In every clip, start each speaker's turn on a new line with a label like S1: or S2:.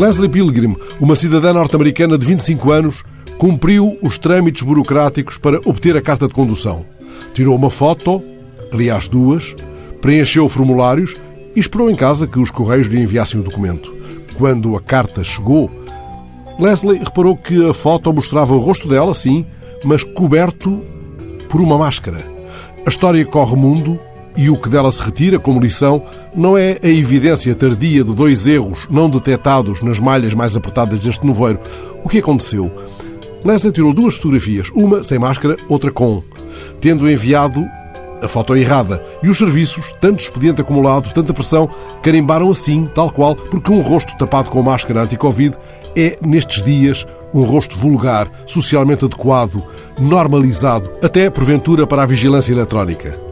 S1: Leslie Pilgrim, uma cidadã norte-americana de 25 anos, cumpriu os trâmites burocráticos para obter a carta de condução. Tirou uma foto, aliás duas, preencheu formulários e esperou em casa que os correios lhe enviassem o documento. Quando a carta chegou, Leslie reparou que a foto mostrava o rosto dela, sim, mas coberto por uma máscara. A história corre mundo e o que dela se retira como lição não é a evidência tardia de dois erros não detectados nas malhas mais apertadas deste nevoeiro. O que aconteceu? Leslie tirou duas fotografias, uma sem máscara, outra com, tendo enviado a foto errada. E os serviços, tanto expediente acumulado, tanta pressão, carimbaram assim, tal qual, porque um rosto tapado com máscara anti-Covid é, nestes dias, um rosto vulgar, socialmente adequado, normalizado, até porventura para a vigilância eletrónica.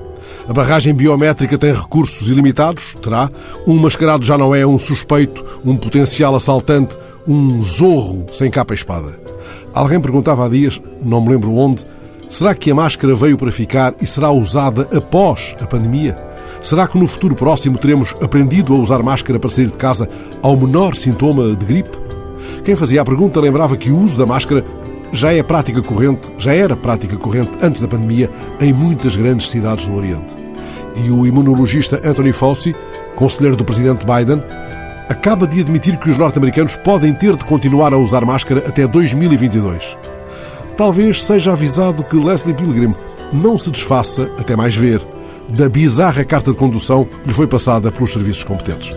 S1: A barragem biométrica tem recursos ilimitados? Terá. Um mascarado já não é um suspeito, um potencial assaltante, um zorro sem capa e espada. Alguém perguntava há dias, não me lembro onde, será que a máscara veio para ficar e será usada após a pandemia? Será que no futuro próximo teremos aprendido a usar máscara para sair de casa ao menor sintoma de gripe? Quem fazia a pergunta lembrava que o uso da máscara já é prática corrente, já era prática corrente antes da pandemia em muitas grandes cidades do Oriente. E o imunologista Anthony Fauci, conselheiro do presidente Biden, acaba de admitir que os norte-americanos podem ter de continuar a usar máscara até 2022. Talvez seja avisado que Leslie Pilgrim não se desfaça, até mais ver, da bizarra carta de condução que lhe foi passada pelos serviços competentes.